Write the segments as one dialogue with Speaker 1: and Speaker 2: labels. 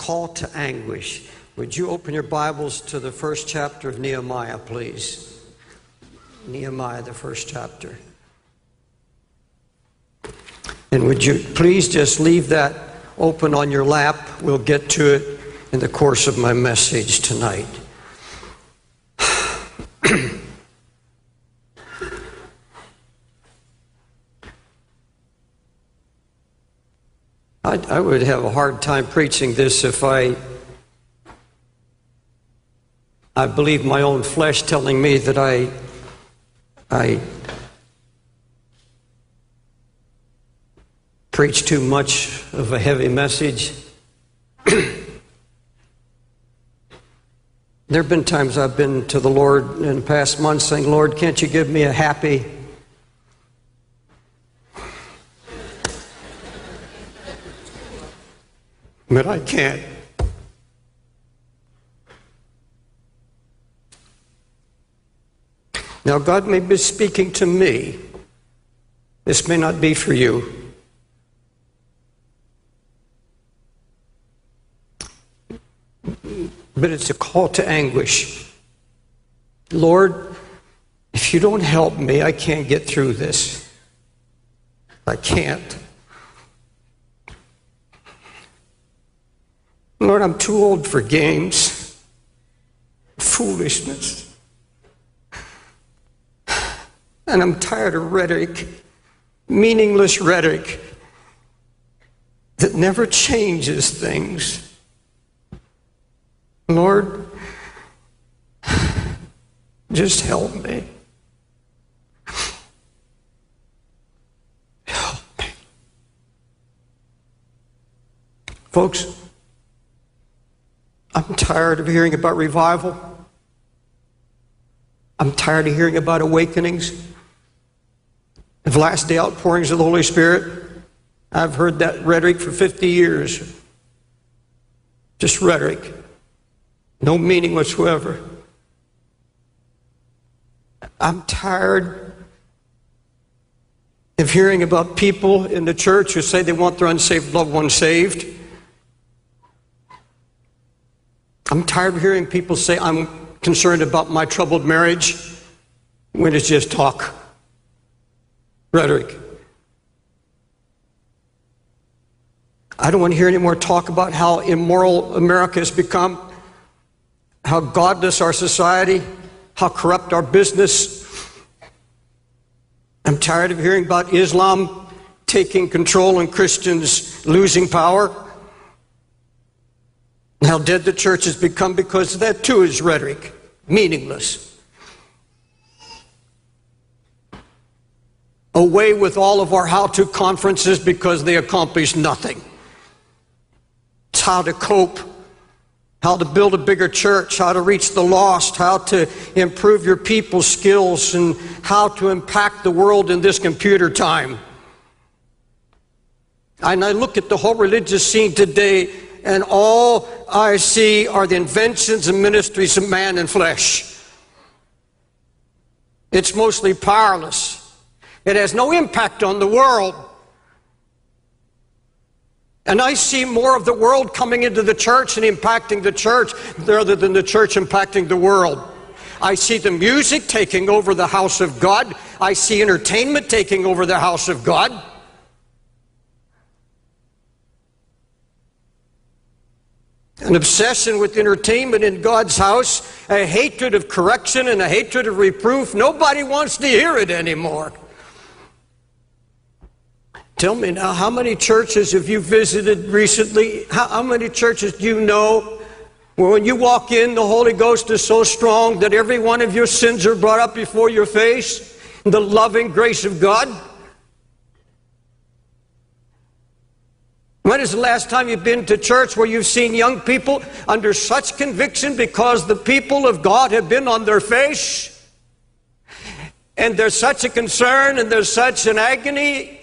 Speaker 1: Call to anguish. Would you open your Bibles to the first chapter of Nehemiah, please? Nehemiah, the first chapter. And would you please just leave that open on your lap? We'll get to it in the course of my message tonight. I, I would have a hard time preaching this if I I believe my own flesh telling me that I I preach too much of a heavy message. there have been times I've been to the Lord in the past months saying, Lord, can't you give me a happy but I can't. Now, God may be speaking to me. This may not be for you. But it's a call to anguish. Lord, if you don't help me, I can't get through this. I can't. Lord, I'm too old for games, foolishness. And I'm tired of rhetoric, meaningless rhetoric that never changes things. Lord, just help me. Help me. Folks, I'm tired of hearing about revival. I'm tired of hearing about awakenings, of last day outpourings of the Holy Spirit. I've heard that rhetoric for 50 years. Just rhetoric, no meaning whatsoever. I'm tired of hearing about people in the church who say they want their unsaved loved ones saved. I'm tired of hearing people say, I'm concerned about my troubled marriage when it's just talk, rhetoric. I don't want to hear any more talk about how immoral America has become, how godless our society, how corrupt our business. I'm tired of hearing about Islam taking control and Christians losing power. How dead the church has become because that too is rhetoric, meaningless. Away with all of our how to conferences because they accomplish nothing. It's how to cope, how to build a bigger church, how to reach the lost, how to improve your people's skills, and how to impact the world in this computer time. And I look at the whole religious scene today and all I see are the inventions and ministries of man and flesh. It's mostly powerless. It has no impact on the world. And I see more of the world coming into the church and impacting the church rather than the church impacting the world. I see the music taking over the house of God. I see entertainment taking over the house of God. An obsession with entertainment in God's house, a hatred of correction and a hatred of reproof. Nobody wants to hear it anymore. Tell me now, how many churches have you visited recently? How, how many churches do you know where when you walk in, the Holy Ghost is so strong that every one of your sins are brought up before your face? The loving grace of God? When is the last time you've been to church where you've seen young people under such conviction because the people of God have been on their face? And there's such a concern and there's such an agony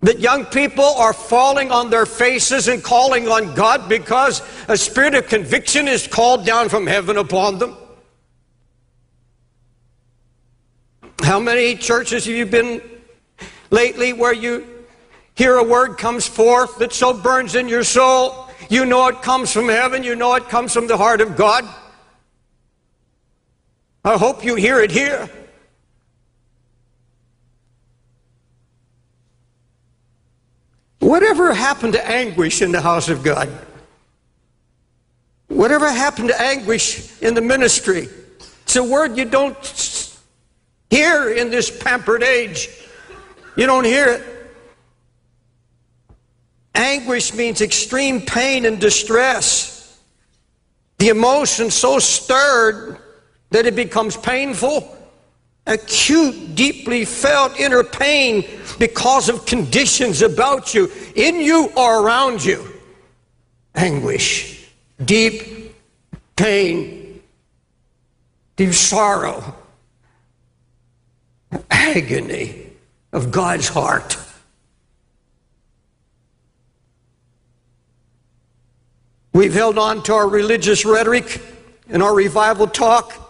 Speaker 1: that young people are falling on their faces and calling on God because a spirit of conviction is called down from heaven upon them. How many churches have you been lately where you hear a word comes forth that so burns in your soul? You know it comes from heaven, you know it comes from the heart of God. I hope you hear it here. Whatever happened to anguish in the house of God? Whatever happened to anguish in the ministry? It's a word you don't hear in this pampered age. You don't hear it. Anguish means extreme pain and distress. The emotion so stirred that it becomes painful acute, deeply felt inner pain because of conditions about you, in you or around you. Anguish, deep pain, deep sorrow, agony of God's heart. We've held on to our religious rhetoric and our revival talk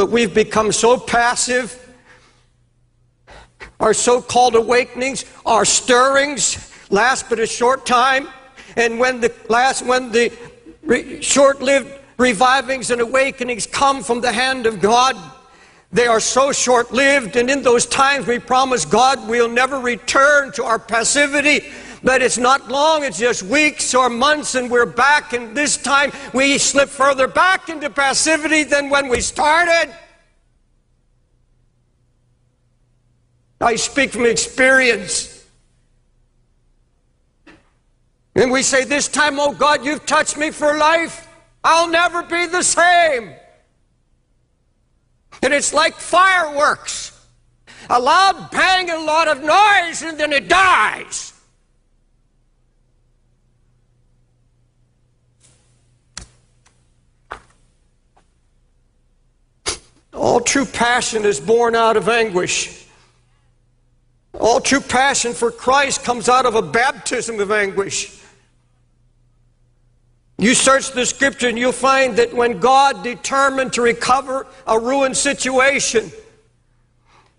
Speaker 1: but we've become so passive. Our so called awakenings, our stirrings last but a short time. And when the last, when the re- short lived revivings and awakenings come from the hand of God, they are so short lived. And in those times, we promise God we'll never return to our passivity but it's not long, it's just weeks or months, and we're back. And this time we slip further back into passivity than when we started. I speak from experience. And we say, This time, oh God, you've touched me for life. I'll never be the same. And it's like fireworks a loud bang, and a lot of noise, and then it dies. All true passion is born out of anguish. All true passion for Christ comes out of a baptism of anguish. You search the scripture and you'll find that when God determined to recover a ruined situation,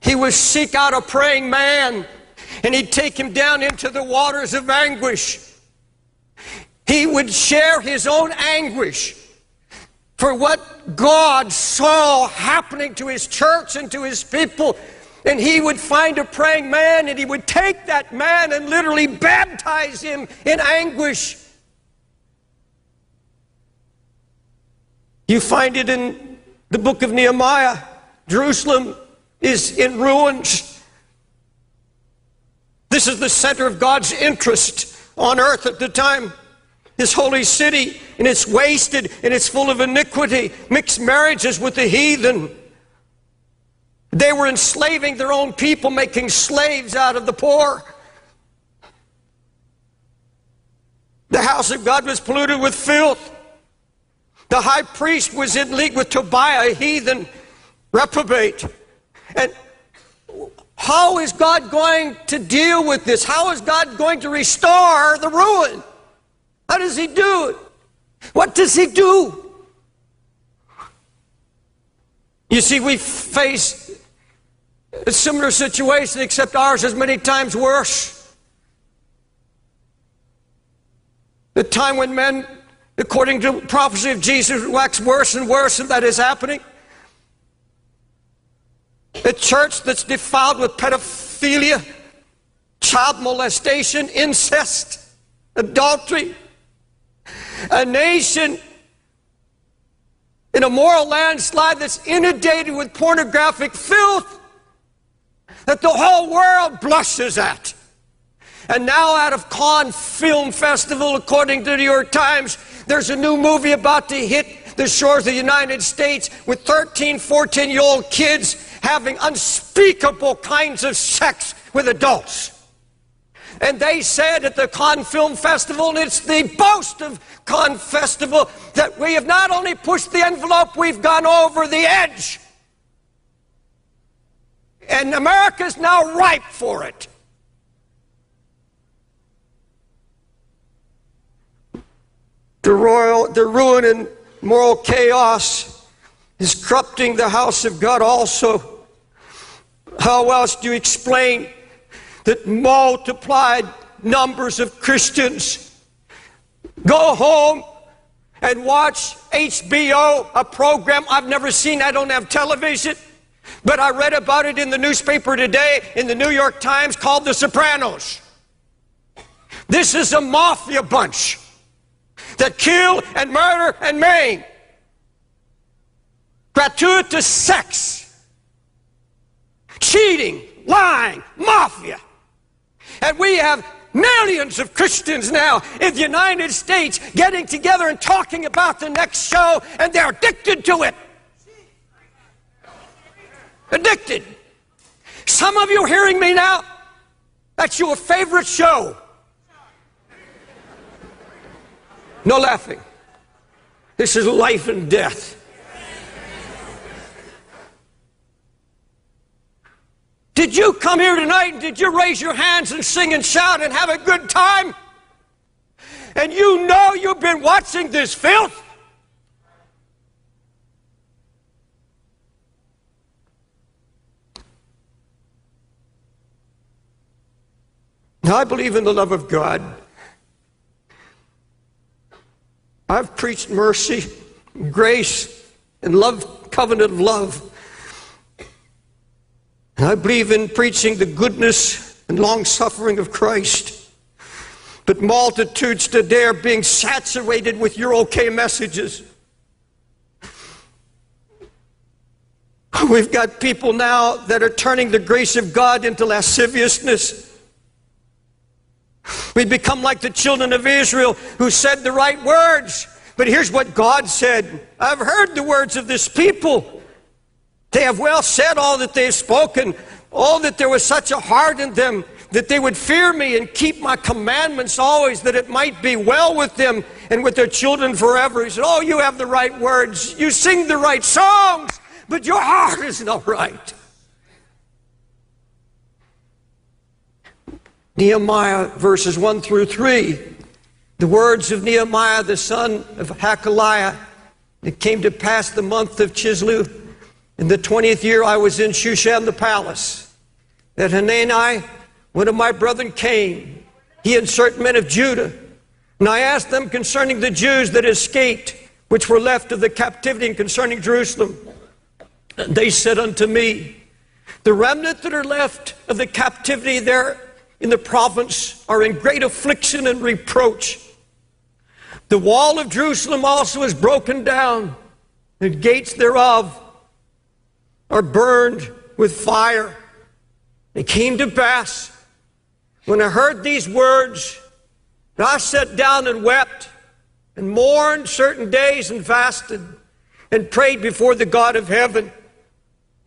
Speaker 1: he would seek out a praying man and he'd take him down into the waters of anguish. He would share his own anguish for what God saw happening to his church and to his people. And he would find a praying man and he would take that man and literally baptize him in anguish. You find it in the book of Nehemiah. Jerusalem is in ruins. This is the center of God's interest on earth at the time. This holy city, and it's wasted and it's full of iniquity, mixed marriages with the heathen. They were enslaving their own people, making slaves out of the poor. The house of God was polluted with filth. The high priest was in league with Tobiah, a heathen reprobate. And how is God going to deal with this? How is God going to restore the ruin? How does he do it? What does he do? You see, we face a similar situation, except ours is many times worse. The time when men, according to prophecy of Jesus, wax worse and worse, and that is happening. A church that's defiled with pedophilia, child molestation, incest, adultery, a nation in a moral landslide that's inundated with pornographic filth that the whole world blushes at. And now, out of Cannes Film Festival, according to the New York Times, there's a new movie about to hit the shores of the United States with 13, 14 year old kids having unspeakable kinds of sex with adults. And they said at the Cannes Film Festival, and it's the boast of Cannes Festival, that we have not only pushed the envelope, we've gone over the edge. And America's now ripe for it. The, royal, the ruin and moral chaos is corrupting the house of God also. How else do you explain that multiplied numbers of Christians go home and watch HBO, a program I've never seen. I don't have television, but I read about it in the newspaper today in the New York Times called The Sopranos. This is a mafia bunch that kill and murder and maim. Gratuitous sex, cheating, lying, mafia. And we have millions of Christians now in the United States getting together and talking about the next show, and they're addicted to it. Addicted. Some of you hearing me now, that's your favorite show. No laughing. This is life and death. Did you come here tonight and did you raise your hands and sing and shout and have a good time? And you know you've been watching this filth? Now, I believe in the love of God. I've preached mercy, grace, and love, covenant of love. And I believe in preaching the goodness and long suffering of Christ. But multitudes today are being saturated with your okay messages. We've got people now that are turning the grace of God into lasciviousness. We become like the children of Israel who said the right words. But here's what God said I've heard the words of this people. They have well said all that they have spoken, all that there was such a heart in them that they would fear me and keep my commandments always, that it might be well with them and with their children forever. He said, Oh, you have the right words, you sing the right songs, but your heart is not right. Nehemiah verses 1 through 3. The words of Nehemiah, the son of Hachaliah, it came to pass the month of Chislev in the 20th year I was in Shushan the palace, that Hanani, one of my brethren, came, he and certain men of Judah. And I asked them concerning the Jews that escaped, which were left of the captivity, and concerning Jerusalem. And they said unto me, The remnant that are left of the captivity there in the province are in great affliction and reproach. The wall of Jerusalem also is broken down, the gates thereof are burned with fire. It came to pass when I heard these words that I sat down and wept and mourned certain days and fasted and prayed before the God of heaven.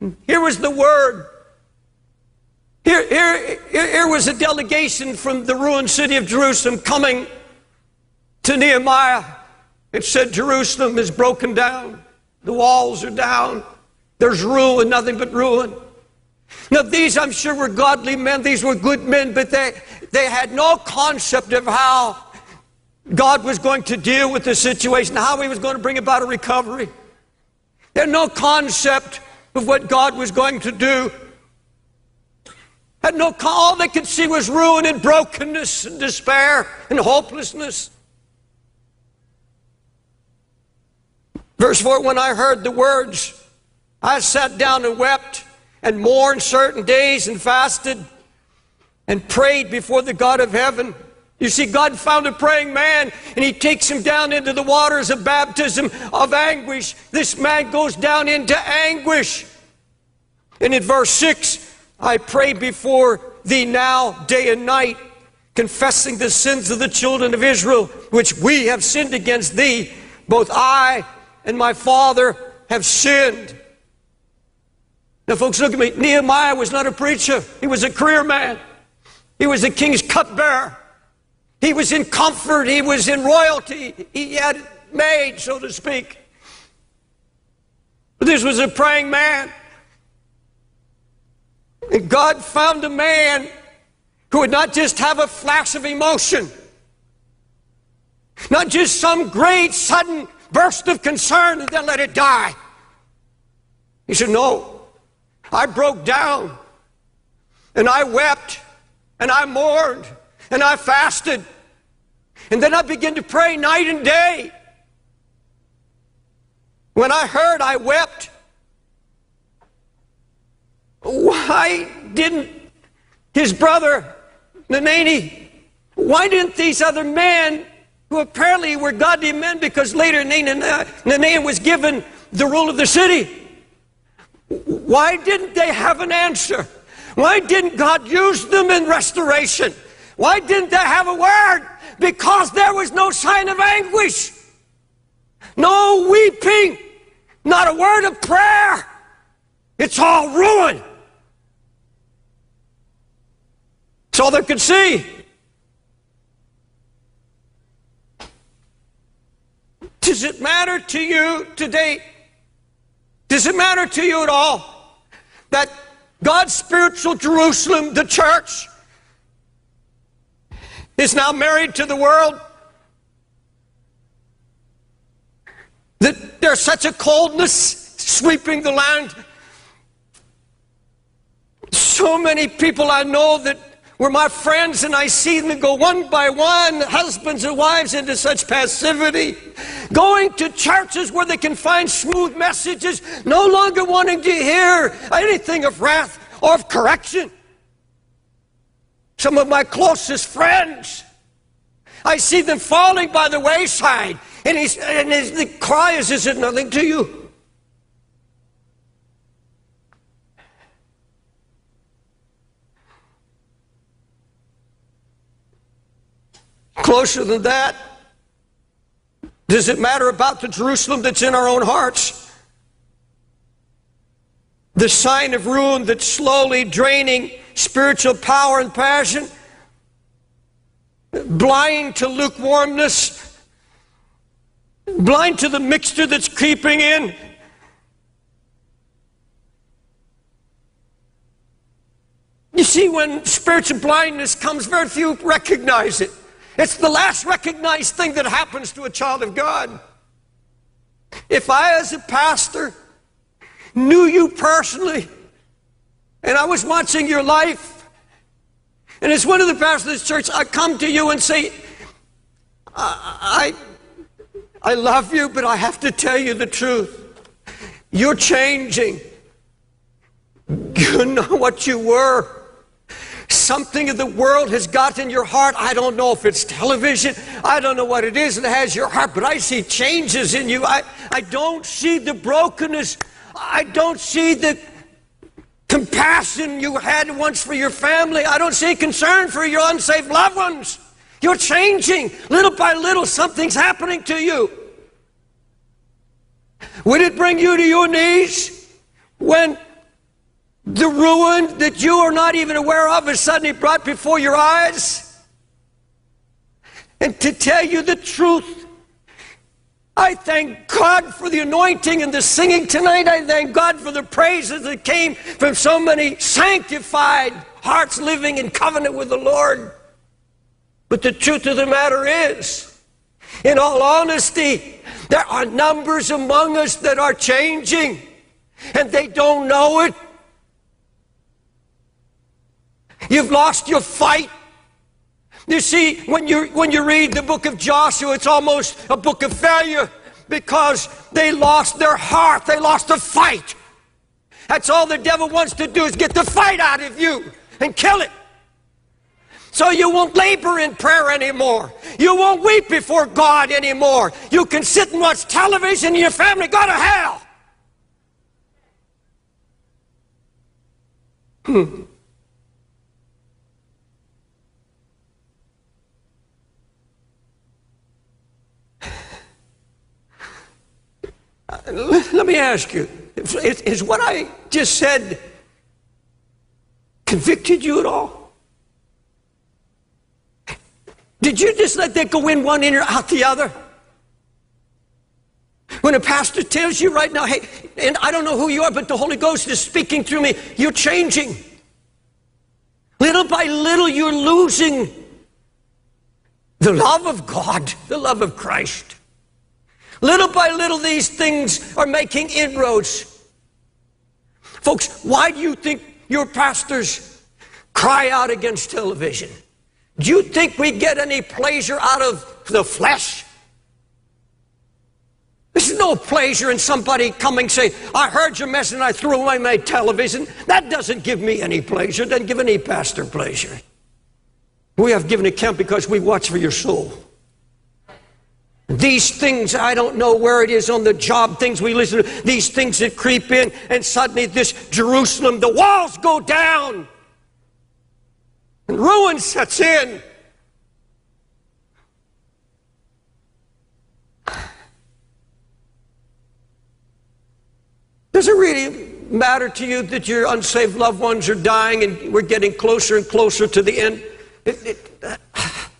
Speaker 1: And here was the word. Here, here, here was a delegation from the ruined city of Jerusalem coming to Nehemiah. It said, Jerusalem is broken down, the walls are down, there's ruin, nothing but ruin. Now, these, I'm sure, were godly men. These were good men, but they, they had no concept of how God was going to deal with the situation, how He was going to bring about a recovery. They had no concept of what God was going to do. Had no, call, all they could see was ruin and brokenness and despair and hopelessness. Verse 4 When I heard the words, I sat down and wept and mourned certain days and fasted and prayed before the God of heaven. You see, God found a praying man and he takes him down into the waters of baptism of anguish. This man goes down into anguish. And in verse 6, I pray before thee now, day and night, confessing the sins of the children of Israel, which we have sinned against thee. Both I and my father have sinned. Now, folks, look at me. Nehemiah was not a preacher, he was a career man. He was the king's cupbearer. He was in comfort. He was in royalty. He had made, so to speak. But this was a praying man. And God found a man who would not just have a flash of emotion, not just some great sudden burst of concern and then let it die. He said, No, I broke down and I wept and I mourned and I fasted. And then I began to pray night and day. When I heard, I wept. Why didn't his brother, Nanani, why didn't these other men, who apparently were godly men because later Nanani uh, was given the rule of the city, why didn't they have an answer? Why didn't God use them in restoration? Why didn't they have a word? Because there was no sign of anguish, no weeping, not a word of prayer. It's all ruin. It's all they could see. Does it matter to you today? Does it matter to you at all that God's spiritual Jerusalem, the church, is now married to the world? That there's such a coldness sweeping the land. So many people I know that were my friends, and I see them go one by one, husbands and wives, into such passivity. Going to churches where they can find smooth messages, no longer wanting to hear anything of wrath or of correction. Some of my closest friends, I see them falling by the wayside, and, he's, and his, the cry is, Is it nothing to you? Closer than that, does it matter about the Jerusalem that's in our own hearts? The sign of ruin that's slowly draining spiritual power and passion, blind to lukewarmness, blind to the mixture that's creeping in. You see, when spiritual blindness comes, very few recognize it. It's the last recognized thing that happens to a child of God. If I, as a pastor, knew you personally, and I was watching your life, and as one of the pastors of this church, I come to you and say, I, I, I love you, but I have to tell you the truth. You're changing. You're not what you were. Something of the world has got in your heart. I don't know if it's television. I don't know what it is that has your heart, but I see changes in you. I, I don't see the brokenness. I don't see the compassion you had once for your family. I don't see concern for your unsaved loved ones. You're changing. Little by little, something's happening to you. Would it bring you to your knees when the ruin that you are not even aware of is suddenly brought before your eyes. And to tell you the truth, I thank God for the anointing and the singing tonight. I thank God for the praises that came from so many sanctified hearts living in covenant with the Lord. But the truth of the matter is, in all honesty, there are numbers among us that are changing and they don't know it. You've lost your fight. You see, when you, when you read the book of Joshua, it's almost a book of failure because they lost their heart. They lost the fight. That's all the devil wants to do is get the fight out of you and kill it. So you won't labor in prayer anymore. You won't weep before God anymore. You can sit and watch television and your family go to hell. Hmm. Let me ask you is what I just said convicted you at all? Did you just let that go in one ear out the other? When a pastor tells you right now, hey, and I don't know who you are, but the Holy Ghost is speaking through me, you're changing. Little by little, you're losing the love of God, the love of Christ. Little by little, these things are making inroads. Folks, why do you think your pastors cry out against television? Do you think we get any pleasure out of the flesh? There's no pleasure in somebody coming saying, I heard your message and I threw away my television. That doesn't give me any pleasure. It doesn't give any pastor pleasure. We have given account because we watch for your soul. These things, I don't know where it is on the job, things we listen to, these things that creep in, and suddenly this Jerusalem, the walls go down, and ruin sets in. Does it really matter to you that your unsaved loved ones are dying and we're getting closer and closer to the end? It, it, uh,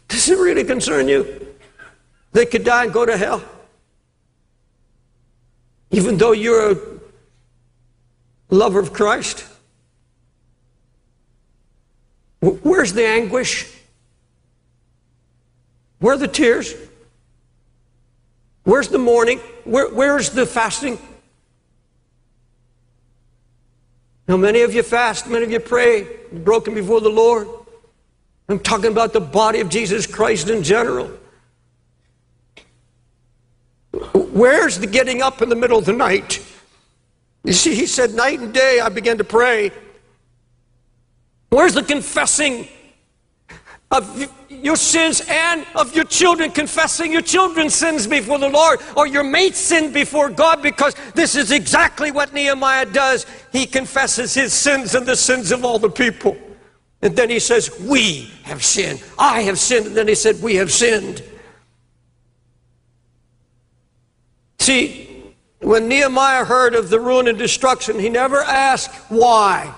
Speaker 1: does it really concern you? They could die and go to hell. Even though you're a lover of Christ. Where's the anguish? Where are the tears? Where's the mourning? Where, where's the fasting? Now, many of you fast, many of you pray, broken before the Lord. I'm talking about the body of Jesus Christ in general. Where's the getting up in the middle of the night? You see, he said, Night and day I began to pray. Where's the confessing of your sins and of your children, confessing your children's sins before the Lord or your mate's sin before God, because this is exactly what Nehemiah does. He confesses his sins and the sins of all the people. And then he says, We have sinned. I have sinned. And then he said, We have sinned. See, when Nehemiah heard of the ruin and destruction, he never asked why.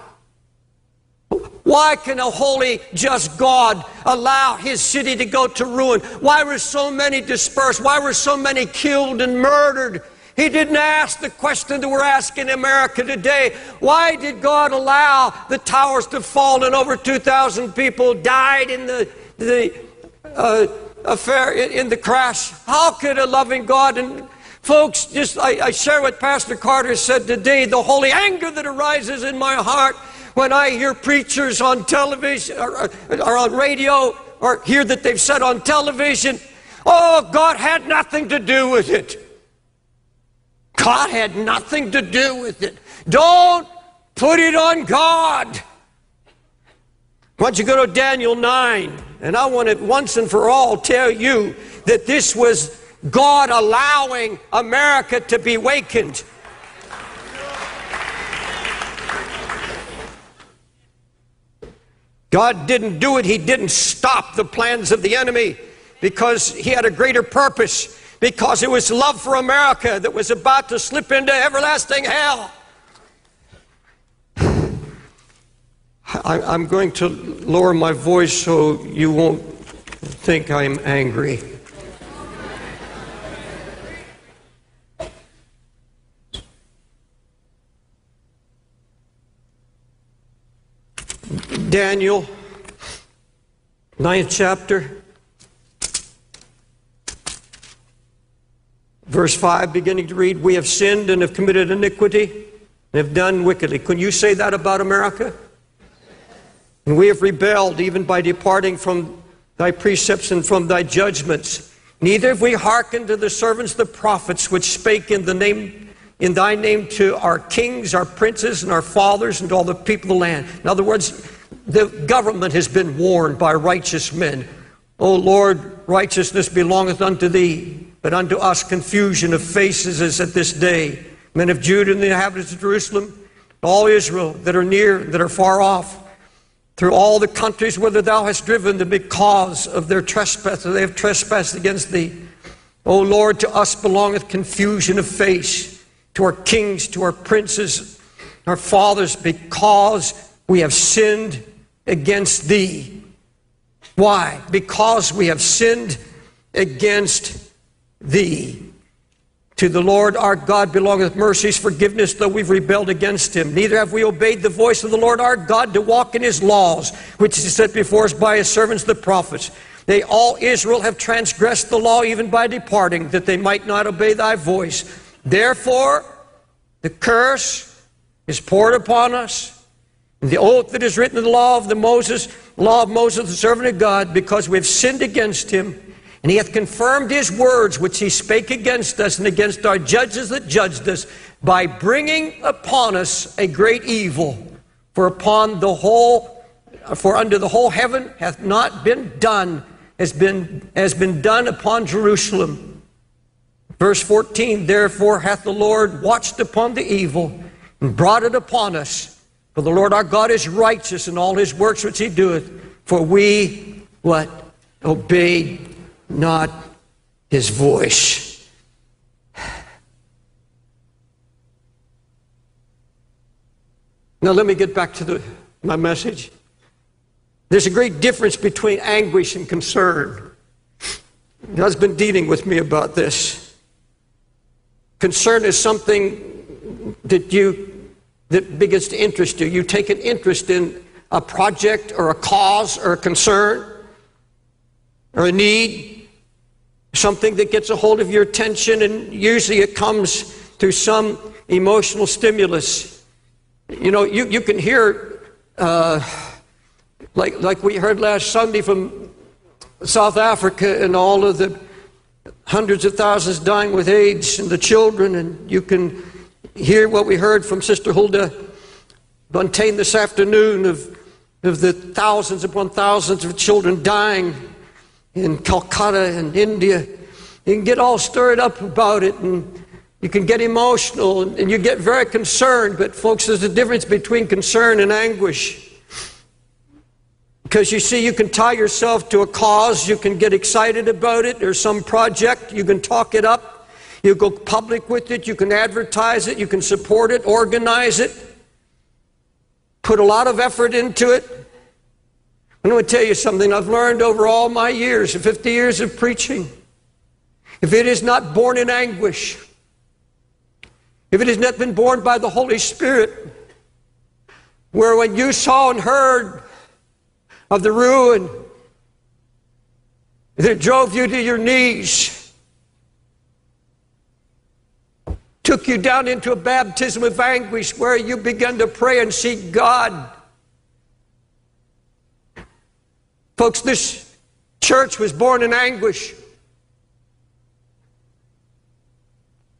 Speaker 1: Why can a holy, just God allow his city to go to ruin? Why were so many dispersed? Why were so many killed and murdered? He didn't ask the question that we're asking America today. Why did God allow the towers to fall and over 2,000 people died in the, the uh, affair, in, in, the crash? How could a loving God and folks, just I, I share what Pastor Carter said today, the holy anger that arises in my heart when I hear preachers on television or, or on radio or hear that they've said on television, oh, God had nothing to do with it. God had nothing to do with it. Don't put it on God. Why don't you go to Daniel 9? And I want to once and for all tell you that this was God allowing America to be wakened. God didn't do it, He didn't stop the plans of the enemy because He had a greater purpose, because it was love for America that was about to slip into everlasting hell. I, am going to lower my voice so you won't think I'm angry. Daniel, ninth chapter, verse 5, beginning to read, We have sinned and have committed iniquity and have done wickedly. Can you say that about America? And we have rebelled even by departing from thy precepts and from thy judgments. Neither have we hearkened to the servants, the prophets, which spake in the name in thy name to our kings, our princes, and our fathers, and to all the people of the land. In other words, the government has been warned by righteous men. O Lord, righteousness belongeth unto thee, but unto us confusion of faces is at this day. Men of Judah and the inhabitants of Jerusalem, all Israel that are near, that are far off, through all the countries whither thou hast driven them because of their trespass, they have trespassed against thee. O Lord, to us belongeth confusion of face, to our kings, to our princes, our fathers, because we have sinned against thee. Why? Because we have sinned against thee. To the Lord our God belongeth mercies, forgiveness, though we've rebelled against him. Neither have we obeyed the voice of the Lord our God to walk in his laws, which he set before us by his servants the prophets. They all Israel have transgressed the law even by departing, that they might not obey thy voice. Therefore, the curse is poured upon us. The oath that is written in the law of the Moses, law of Moses, the servant of God, because we have sinned against him. And he hath confirmed his words which he spake against us and against our judges that judged us by bringing upon us a great evil. For upon the whole, for under the whole heaven hath not been done, has been, has been done upon Jerusalem. Verse 14, therefore hath the Lord watched upon the evil and brought it upon us. For the Lord our God is righteous in all his works which he doeth. For we, what? Obeyed not his voice. Now, let me get back to the, my message. There's a great difference between anguish and concern. God's been dealing with me about this. Concern is something that you that begins to interest you. You take an interest in a project or a cause or a concern or a need something that gets a hold of your attention, and usually it comes through some emotional stimulus. You know, you, you can hear, uh, like, like we heard last Sunday from South Africa and all of the hundreds of thousands dying with AIDS and the children, and you can hear what we heard from Sister Huldah Buntain this afternoon of, of the thousands upon thousands of children dying in Calcutta and India. You can get all stirred up about it and you can get emotional and you get very concerned. But, folks, there's a difference between concern and anguish. Because you see, you can tie yourself to a cause, you can get excited about it, or some project, you can talk it up, you go public with it, you can advertise it, you can support it, organize it, put a lot of effort into it. I'm going to tell you something I've learned over all my years, 50 years of preaching. If it is not born in anguish, if it has not been born by the Holy Spirit, where when you saw and heard of the ruin that drove you to your knees, took you down into a baptism of anguish where you began to pray and seek God Folks, this church was born in anguish.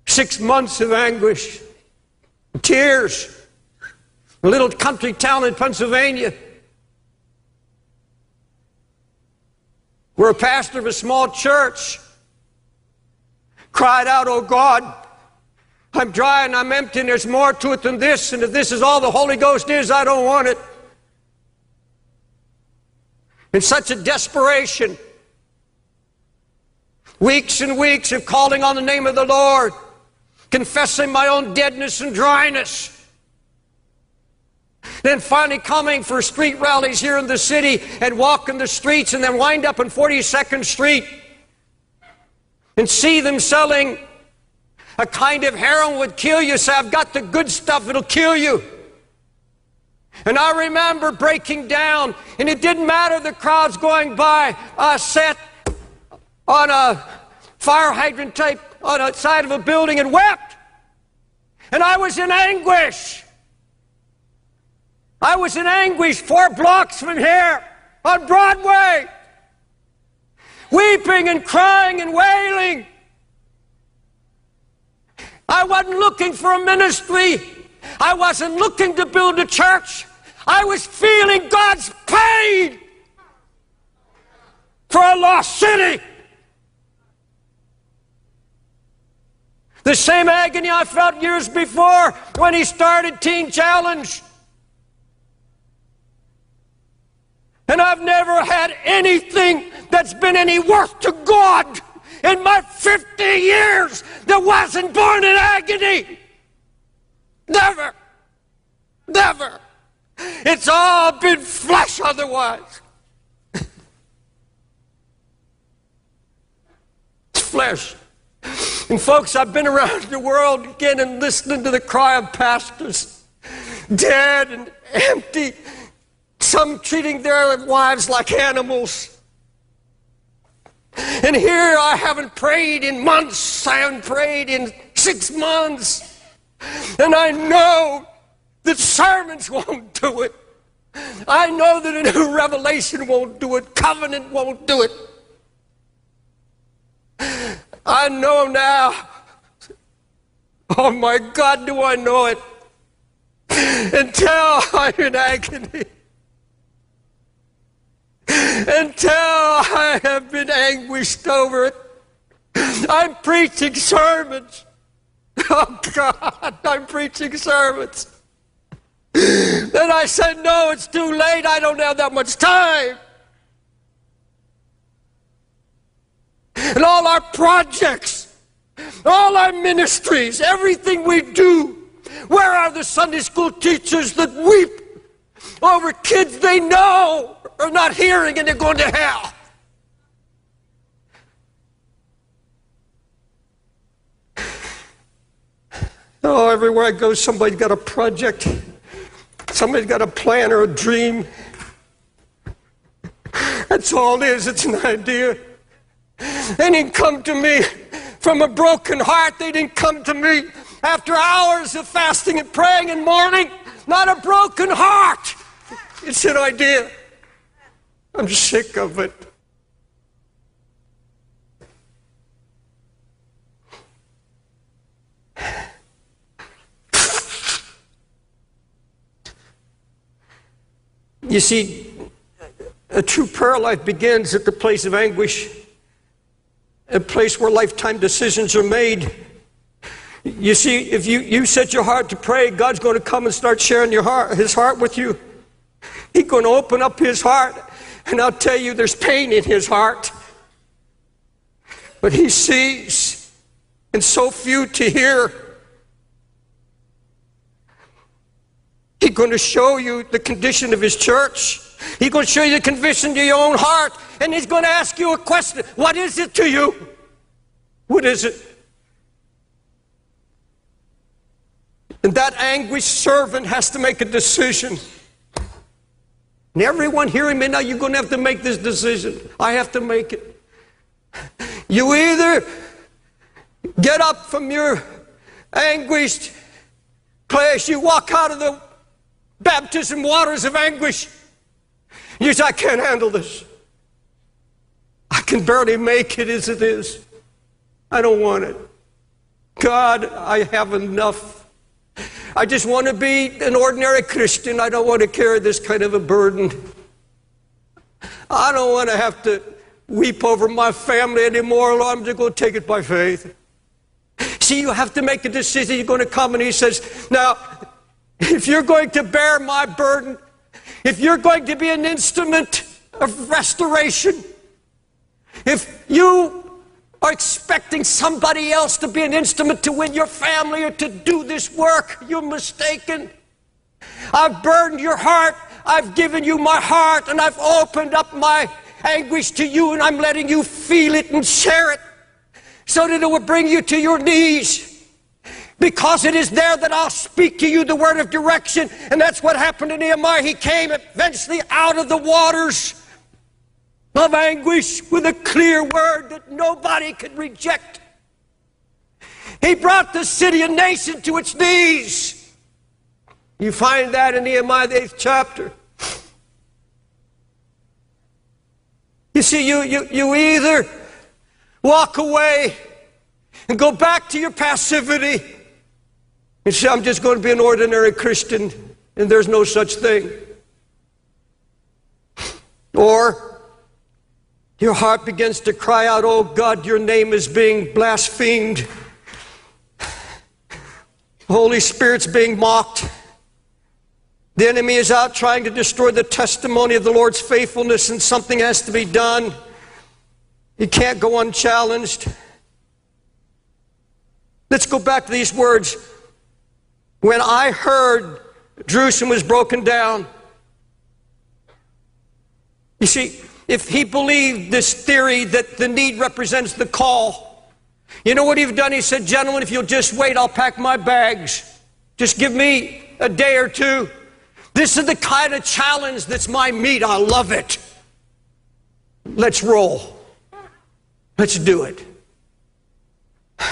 Speaker 1: Six months of anguish, tears. A little country town in Pennsylvania where a pastor of a small church cried out, Oh God, I'm dry and I'm empty and there's more to it than this, and if this is all the Holy Ghost is, I don't want it in such a desperation. Weeks and weeks of calling on the name of the Lord, confessing my own deadness and dryness. Then finally coming for street rallies here in the city and walking the streets and then wind up on 42nd Street and see them selling a kind of heroin would kill you. Say, I've got the good stuff, it'll kill you. And I remember breaking down, and it didn't matter the crowds going by. I sat on a fire hydrant type on the side of a building and wept. And I was in anguish. I was in anguish four blocks from here on Broadway, weeping and crying and wailing. I wasn't looking for a ministry. I wasn't looking to build a church. I was feeling God's pain for a lost city. The same agony I felt years before when he started Teen Challenge. And I've never had anything that's been any worth to God in my 50 years that wasn't born in agony. Never. Never. It's all been flesh otherwise. it's flesh. And folks, I've been around the world again and listening to the cry of pastors, dead and empty, some treating their wives like animals and here I haven't prayed in months, I haven't prayed in six months. And I know that sermons won't do it. I know that a new revelation won't do it, covenant won't do it. I know now. Oh my God, do I know it? Until I'm in agony. Until I have been anguished over it. I'm preaching sermons. Oh God, I'm preaching sermons. Then I said, No, it's too late. I don't have that much time. And all our projects, all our ministries, everything we do. Where are the Sunday school teachers that weep over kids they know are not hearing and they're going to hell? Oh, everywhere I go, somebody's got a project. Somebody's got a plan or a dream. That's all it is. It's an idea. They didn't come to me from a broken heart. They didn't come to me after hours of fasting and praying and mourning. Not a broken heart. It's an idea. I'm sick of it. You see, a true prayer life begins at the place of anguish, a place where lifetime decisions are made. You see, if you, you set your heart to pray, God's going to come and start sharing your heart, His heart with you. He's going to open up His heart, and I'll tell you, there's pain in His heart. But He sees, and so few to hear. He's going to show you the condition of his church. He's going to show you the condition of your own heart. And he's going to ask you a question What is it to you? What is it? And that anguished servant has to make a decision. And everyone hearing me now, you're going to have to make this decision. I have to make it. You either get up from your anguished place, you walk out of the baptism waters of anguish. You say, I can't handle this. I can barely make it as it is. I don't want it. God, I have enough. I just want to be an ordinary Christian. I don't want to carry this kind of a burden. I don't want to have to weep over my family anymore. I'm just going to take it by faith. See, you have to make a decision. You're going to come and he says, Now, if you're going to bear my burden, if you're going to be an instrument of restoration, if you are expecting somebody else to be an instrument to win your family or to do this work, you're mistaken. I've burdened your heart. I've given you my heart and I've opened up my anguish to you and I'm letting you feel it and share it so that it will bring you to your knees. Because it is there that I'll speak to you the word of direction. And that's what happened to Nehemiah. He came eventually out of the waters of anguish with a clear word that nobody could reject. He brought the city and nation to its knees. You find that in Nehemiah, the eighth chapter. You see, you, you, you either walk away and go back to your passivity and say, I'm just going to be an ordinary Christian, and there's no such thing. Or your heart begins to cry out, Oh God, your name is being blasphemed. Holy Spirit's being mocked. The enemy is out trying to destroy the testimony of the Lord's faithfulness, and something has to be done. He can't go unchallenged. Let's go back to these words. When I heard Jerusalem was broken down, you see, if he believed this theory that the need represents the call, You know what he'd done? He said, Gentlemen, if you'll just wait, I'll pack my bags. Just give me a day or two. This is the kind of challenge that's my meat. I love it. Let's roll. Let's do it.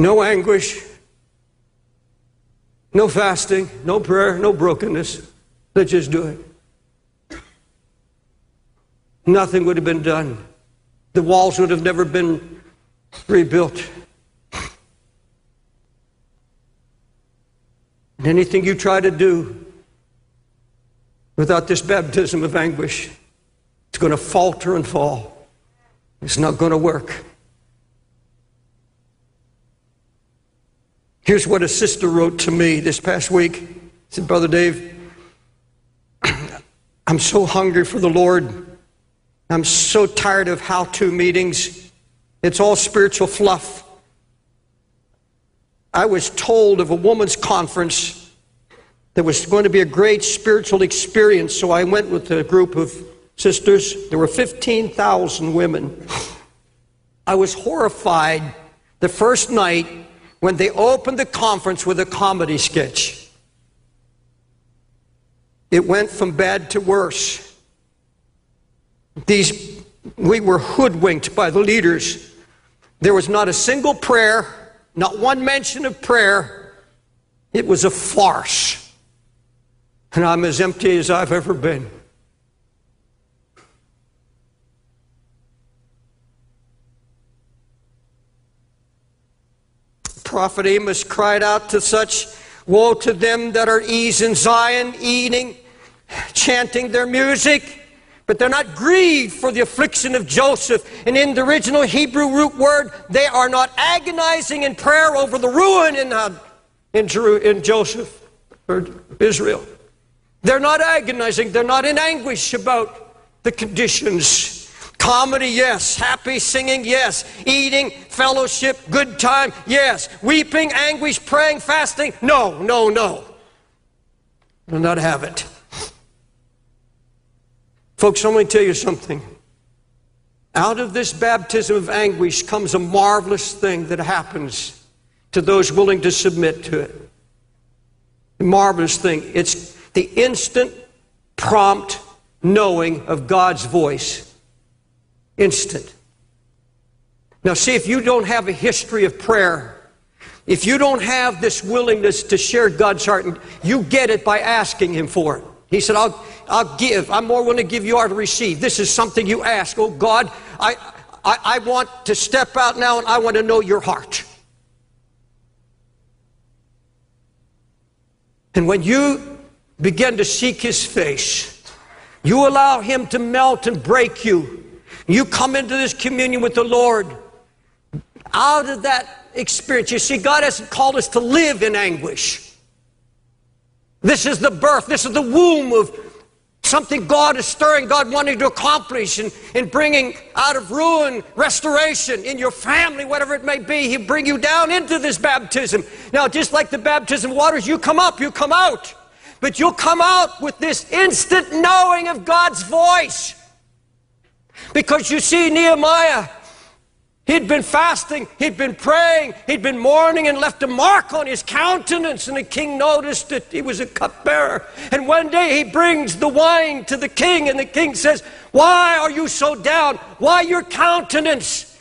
Speaker 1: No anguish, no fasting, no prayer, no brokenness. Let's just do it. Nothing would have been done. The walls would have never been rebuilt. And anything you try to do without this baptism of anguish, it's going to falter and fall. It's not going to work. Here's what a sister wrote to me this past week. She said, Brother Dave, I'm so hungry for the Lord. I'm so tired of how to meetings. It's all spiritual fluff. I was told of a woman's conference that was going to be a great spiritual experience, so I went with a group of sisters. There were 15,000 women. I was horrified the first night when they opened the conference with a comedy sketch. It went from bad to worse. These, we were hoodwinked by the leaders. There was not a single prayer, not one mention of prayer. It was a farce. And I'm as empty as I've ever been. prophet Amos cried out to such Woe to them that are ease in Zion, eating, chanting their music, but they're not grieved for the affliction of Joseph. And in the original Hebrew root word, they are not agonizing in prayer over the ruin in, uh, in, Jeru- in Joseph or Israel. They're not agonizing, they're not in anguish about the conditions Comedy, yes. Happy singing, yes. Eating, fellowship, good time, yes. Weeping, anguish, praying, fasting, no, no, no. Will not have it. Folks, let me tell you something. Out of this baptism of anguish comes a marvelous thing that happens to those willing to submit to it. Marvelous thing. It's the instant, prompt knowing of God's voice. Instant. Now, see, if you don't have a history of prayer, if you don't have this willingness to share God's heart, you get it by asking Him for it. He said, I'll, I'll give. I'm more willing to give you are to receive. This is something you ask. Oh, God, I, I, I want to step out now and I want to know your heart. And when you begin to seek His face, you allow Him to melt and break you you come into this communion with the Lord. Out of that experience, you see, God hasn't called us to live in anguish. This is the birth, this is the womb of something God is stirring, God wanting to accomplish and, and bringing out of ruin restoration in your family, whatever it may be. He'll bring you down into this baptism. Now, just like the baptism waters, you come up, you come out. But you'll come out with this instant knowing of God's voice. Because you see, Nehemiah, he'd been fasting, he'd been praying, he'd been mourning, and left a mark on his countenance. And the king noticed that he was a cupbearer. And one day he brings the wine to the king, and the king says, Why are you so down? Why your countenance?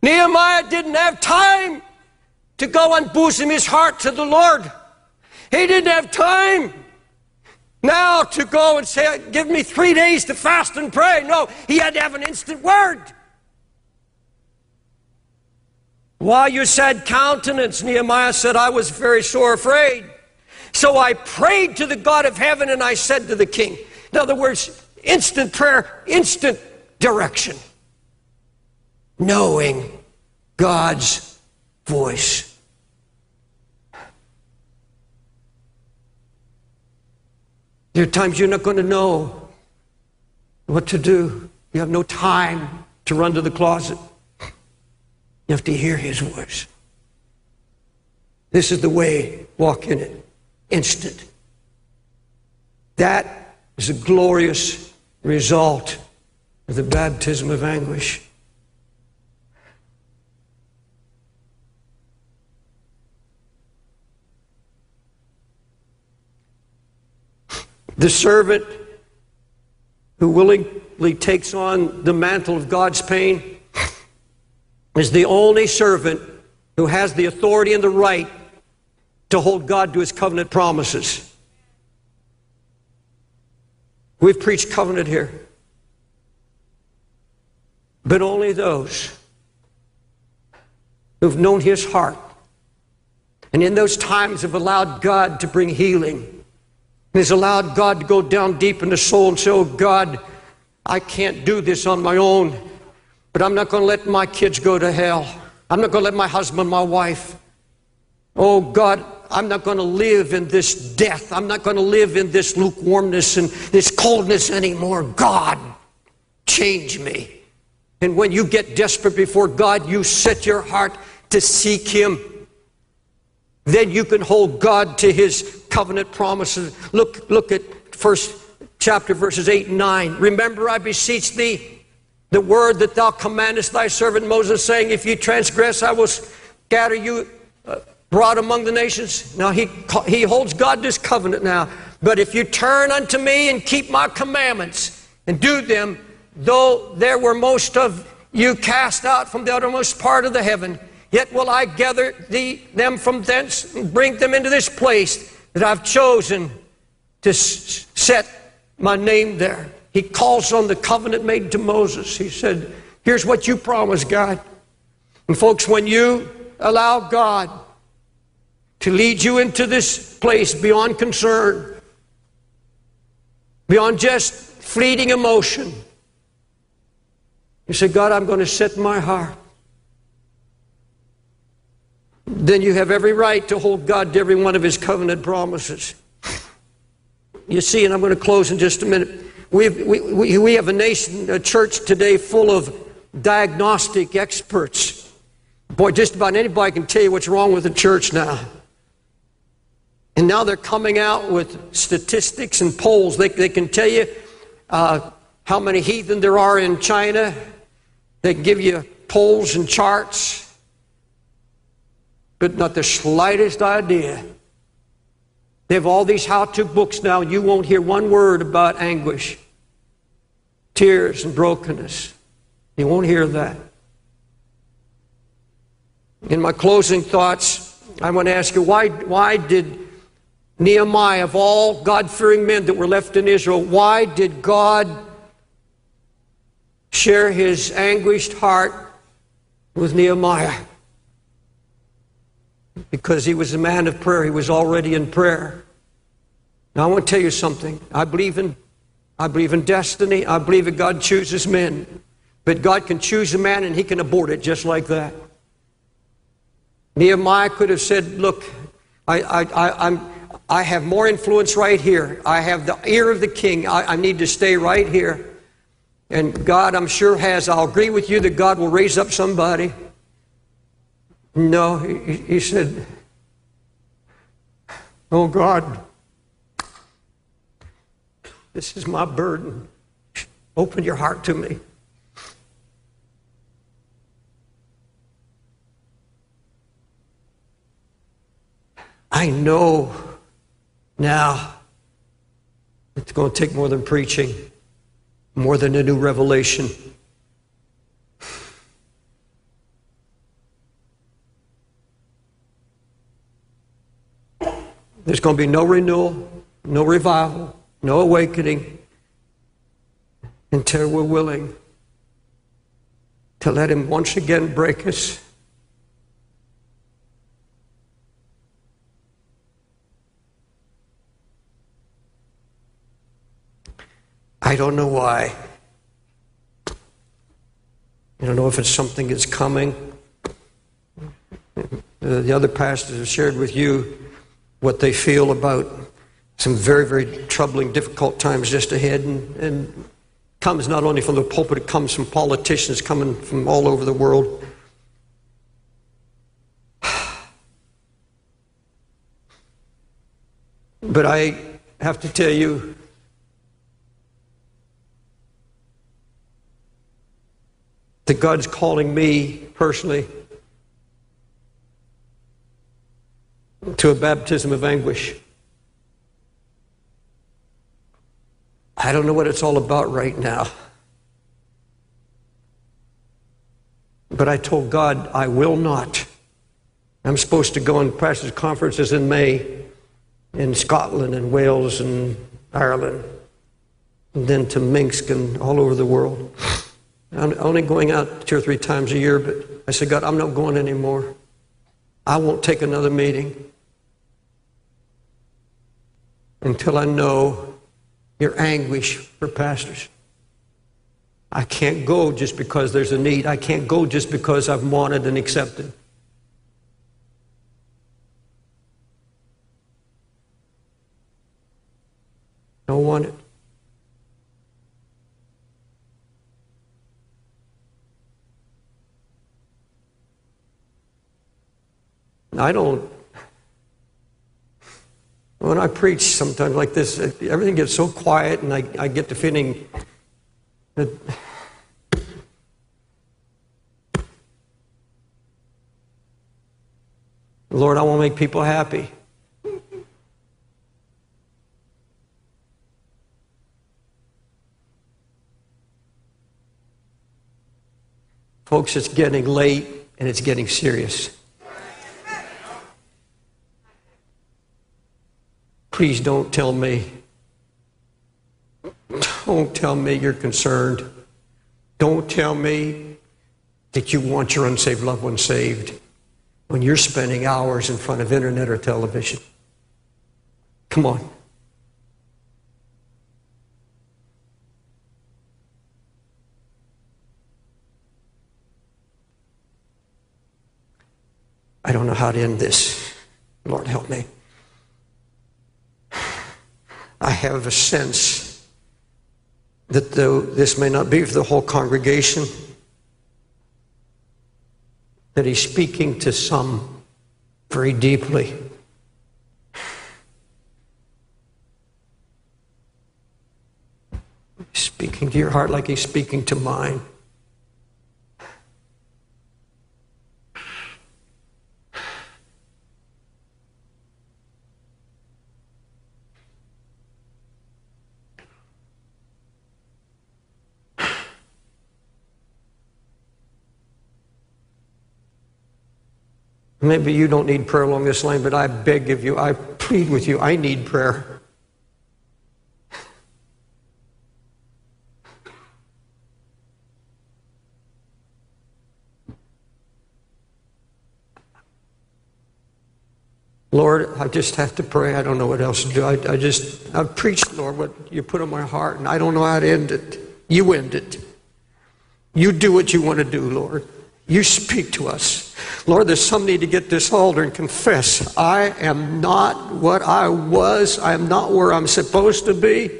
Speaker 1: Nehemiah didn't have time to go and unbosom his heart to the Lord. He didn't have time now to go and say, Give me three days to fast and pray. No, he had to have an instant word. While you said countenance, Nehemiah said, I was very sore afraid. So I prayed to the God of heaven and I said to the king, in other words, instant prayer, instant direction, knowing God's voice. There are times you're not going to know what to do. You have no time to run to the closet. You have to hear his voice. This is the way, walk in it. Instant. That is a glorious result of the baptism of anguish. The servant who willingly takes on the mantle of God's pain is the only servant who has the authority and the right to hold God to his covenant promises. We've preached covenant here. But only those who've known his heart and in those times have allowed God to bring healing and has allowed God to go down deep in the soul and say, Oh God, I can't do this on my own, but I'm not going to let my kids go to hell. I'm not going to let my husband, my wife. Oh God, I'm not going to live in this death. I'm not going to live in this lukewarmness and this coldness anymore. God, change me. And when you get desperate before God, you set your heart to seek Him. Then you can hold God to His covenant promises. Look, look at first chapter verses 8 and 9. Remember, I beseech thee, the word that thou commandest thy servant Moses, saying, If you transgress, I will scatter you uh, abroad among the nations. Now he, he holds God this covenant now. But if you turn unto me and keep my commandments and do them, though there were most of you cast out from the uttermost part of the heaven, yet will I gather thee, them from thence and bring them into this place that I've chosen to set my name there. He calls on the covenant made to Moses. He said, Here's what you promised, God. And folks, when you allow God to lead you into this place beyond concern, beyond just fleeting emotion, you say, God, I'm going to set my heart. Then you have every right to hold God to every one of His covenant promises. You see, and I'm going to close in just a minute. We we, we have a nation, a church today full of diagnostic experts. Boy, just about anybody can tell you what's wrong with the church now. And now they're coming out with statistics and polls. They, they can tell you uh, how many heathen there are in China. They can give you polls and charts, but not the slightest idea they have all these how to books now, and you won't hear one word about anguish, tears, and brokenness. You won't hear that. In my closing thoughts, I want to ask you why, why did Nehemiah, of all God fearing men that were left in Israel, why did God share his anguished heart with Nehemiah? Because he was a man of prayer. He was already in prayer. Now I want to tell you something. I believe in I believe in destiny. I believe that God chooses men. But God can choose a man and he can abort it just like that. Nehemiah could have said, Look, I, I, I, I'm, I have more influence right here. I have the ear of the king. I, I need to stay right here. And God, I'm sure, has. I'll agree with you that God will raise up somebody. No, he, he said, Oh God, this is my burden. Open your heart to me. I know now it's going to take more than preaching, more than a new revelation. There's going to be no renewal, no revival, no awakening until we're willing to let Him once again break us. I don't know why. I don't know if it's something that's coming. The other pastors have shared with you what they feel about some very, very troubling, difficult times just ahead. And, and comes not only from the pulpit, it comes from politicians coming from all over the world. But I have to tell you, that God's calling me personally to a baptism of anguish. I don't know what it's all about right now. But I told God, I will not. I'm supposed to go on pastors' conferences in May in Scotland and Wales and Ireland, and then to Minsk and all over the world. I'm only going out two or three times a year, but I said, God, I'm not going anymore. I won't take another meeting until I know your anguish for pastors. I can't go just because there's a need. I can't go just because I've wanted and accepted. Don't want it. I don't. When I preach sometimes like this, everything gets so quiet, and I, I get the feeling that. Lord, I want to make people happy. Folks, it's getting late and it's getting serious. Please don't tell me. Don't tell me you're concerned. Don't tell me that you want your unsaved loved one saved when you're spending hours in front of internet or television. Come on. I don't know how to end this. Lord, help me. I have a sense that though this may not be for the whole congregation, that he's speaking to some very deeply. Speaking to your heart like he's speaking to mine. Maybe you don't need prayer along this line, but I beg of you, I plead with you, I need prayer. Lord, I just have to pray. I don't know what else to do. I, I just, I've preached, Lord, what you put on my heart, and I don't know how to end it. You end it. You do what you want to do, Lord. You speak to us. Lord, there's some need to get this altar and confess I am not what I was. I am not where I'm supposed to be.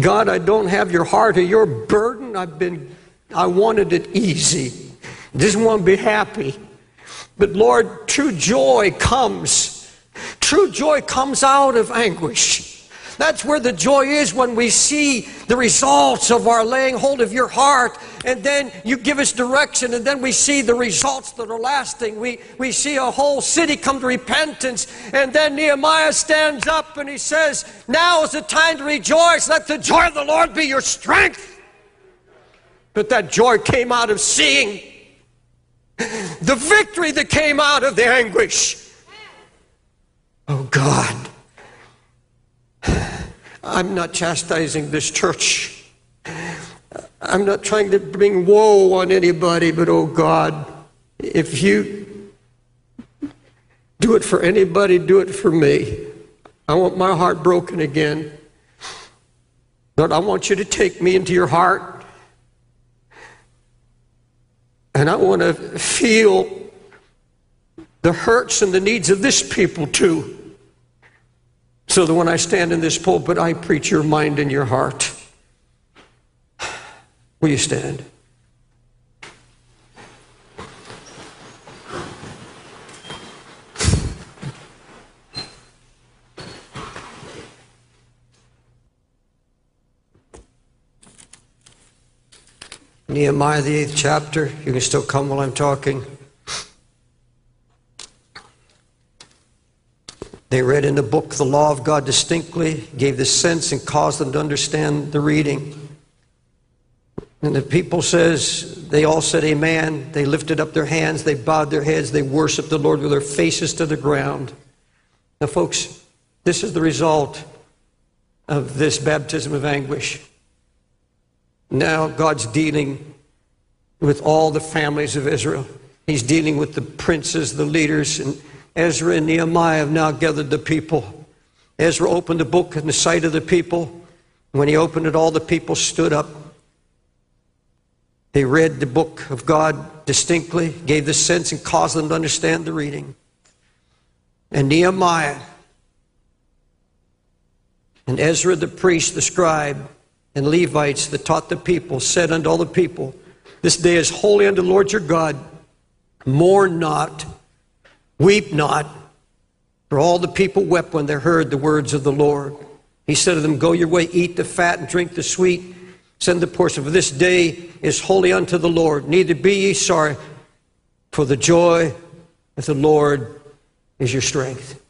Speaker 1: God, I don't have your heart or your burden. I've been, I wanted it easy. Just want to be happy. But Lord, true joy comes. True joy comes out of anguish. That's where the joy is when we see the results of our laying hold of your heart, and then you give us direction, and then we see the results that are lasting. We, we see a whole city come to repentance, and then Nehemiah stands up and he says, Now is the time to rejoice. Let the joy of the Lord be your strength. But that joy came out of seeing the victory that came out of the anguish. Oh God. I'm not chastising this church. I'm not trying to bring woe on anybody, but oh God, if you do it for anybody, do it for me. I want my heart broken again. Lord, I want you to take me into your heart. And I want to feel the hurts and the needs of this people too. So that when I stand in this pulpit, I preach your mind and your heart. Will you stand? Nehemiah, the eighth chapter. You can still come while I'm talking. They read in the book the law of God distinctly, gave the sense, and caused them to understand the reading. And the people says, they all said amen. They lifted up their hands, they bowed their heads, they worshiped the Lord with their faces to the ground. Now, folks, this is the result of this baptism of anguish. Now God's dealing with all the families of Israel. He's dealing with the princes, the leaders, and Ezra and Nehemiah have now gathered the people. Ezra opened the book in the sight of the people. When he opened it, all the people stood up. They read the book of God distinctly, gave the sense, and caused them to understand the reading. And Nehemiah and Ezra the priest, the scribe, and Levites that taught the people said unto all the people, This day is holy unto the Lord your God. Mourn not, weep not. For all the people wept when they heard the words of the Lord. He said to them, Go your way, eat the fat and drink the sweet Send the portion, for this day is holy unto the Lord. Neither be ye sorry, for the joy of the Lord is your strength.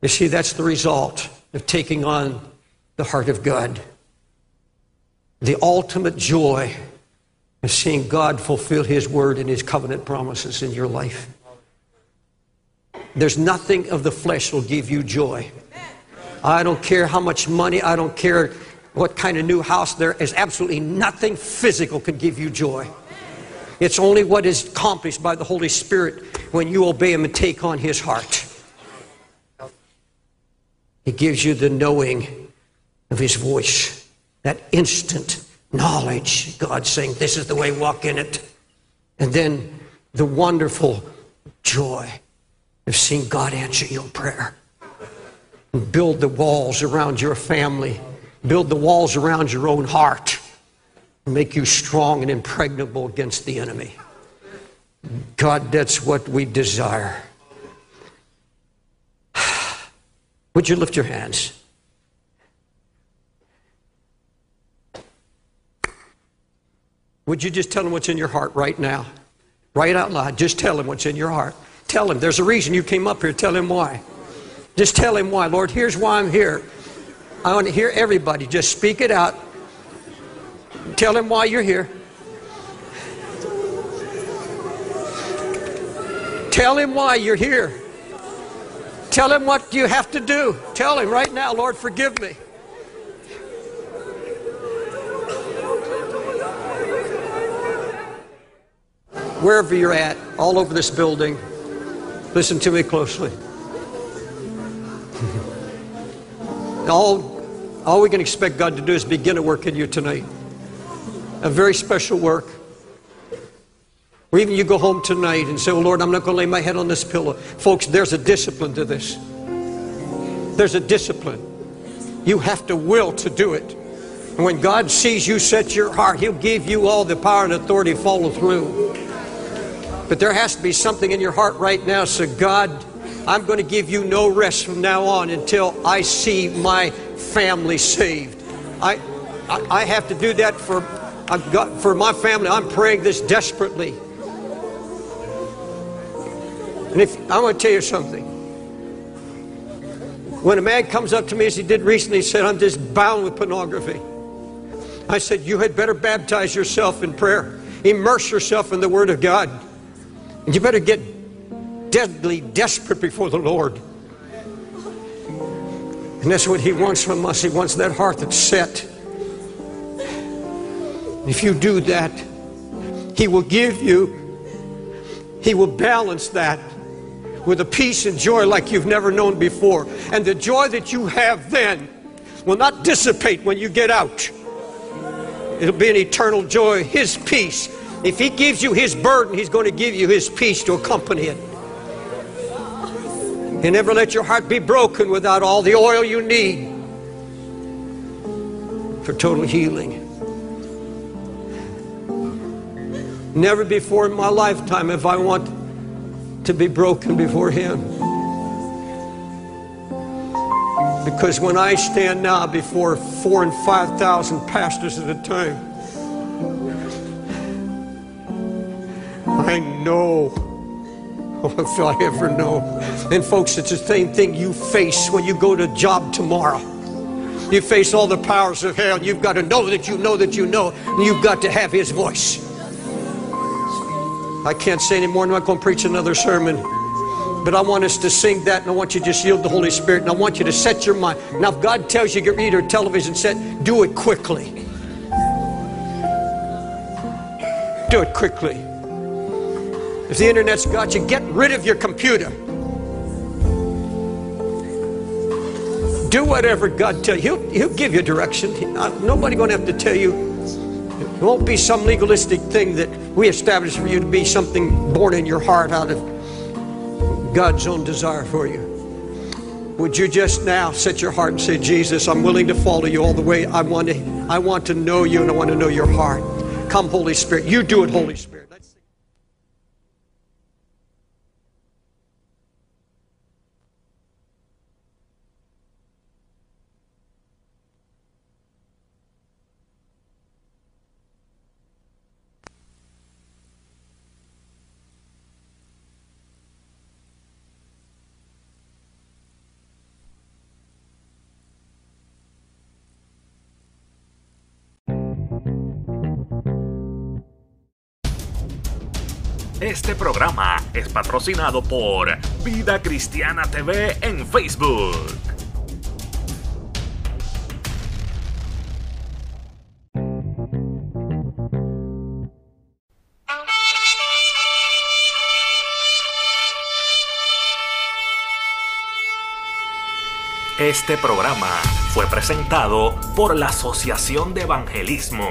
Speaker 1: You see, that's the result of taking on the heart of God. The ultimate joy of seeing God fulfill His word and His covenant promises in your life. There's nothing of the flesh will give you joy. I don't care how much money, I don't care what kind of new house there is absolutely nothing physical can give you joy. It's only what is accomplished by the Holy Spirit when you obey Him and take on His heart. He gives you the knowing of His voice, that instant knowledge. God saying, This is the way, walk in it. And then the wonderful joy of seen God answer your prayer build the walls around your family build the walls around your own heart, make you strong and impregnable against the enemy. God, that's what we desire. Would you lift your hands? Would you just tell him what's in your heart right now? Right out loud. Just tell him what's in your heart. Tell him. There's a reason you came up here. Tell him why. Just tell him why. Lord, here's why I'm here. I want to hear everybody. Just speak it out. Tell him why you're here. Tell him why you're here. Tell him what you have to do. Tell him right now, Lord, forgive me. Wherever you're at, all over this building, listen to me closely. all all we can expect God to do is begin a work in you tonight. A very special work. Or even you go home tonight and say, Oh Lord, I'm not going to lay my head on this pillow. Folks, there's a discipline to this. There's a discipline. You have to will to do it. And when God sees you set your heart, He'll give you all the power and authority to follow through. But there has to be something in your heart right now. So, God, I'm going to give you no rest from now on until I see my family saved. I, I, I have to do that for, I've got, for my family. I'm praying this desperately. And if I want to tell you something. When a man comes up to me, as he did recently, he said, I'm just bound with pornography. I said, You had better baptize yourself in prayer, immerse yourself in the Word of God. And you better get deadly desperate before the Lord. And that's what He wants from us. He wants that heart that's set. If you do that, He will give you, He will balance that with a peace and joy like you've never known before. And the joy that you have then will not dissipate when you get out. It'll be an eternal joy, His peace. If He gives you His burden, He's going to give you His peace to accompany it. And never let your heart be broken without all the oil you need for total healing. Never before in my lifetime have I want to be broken before Him. Because when I stand now before four and five thousand pastors at a time, I know Oh, if I ever know. And folks, it's the same thing you face when you go to job tomorrow. You face all the powers of hell. You've got to know that you know that you know. And you've got to have his voice. I can't say anymore. I'm not going to preach another sermon. But I want us to sing that, and I want you to just yield the Holy Spirit, and I want you to set your mind. Now, if God tells you to rid of television set, do it quickly. Do it quickly. If the internet's got you, get rid of your computer. Do whatever God tells you. He'll, he'll give you direction. Uh, nobody going to have to tell you. It won't be some legalistic thing that we establish for you to be something born in your heart out of God's own desire for you. Would you just now set your heart and say, Jesus, I'm willing to follow you all the way. I want to, I want to know you and I want to know your heart. Come, Holy Spirit. You do it, Holy Spirit.
Speaker 2: Este programa es patrocinado por Vida Cristiana TV en Facebook. Este programa fue presentado por la Asociación de Evangelismo.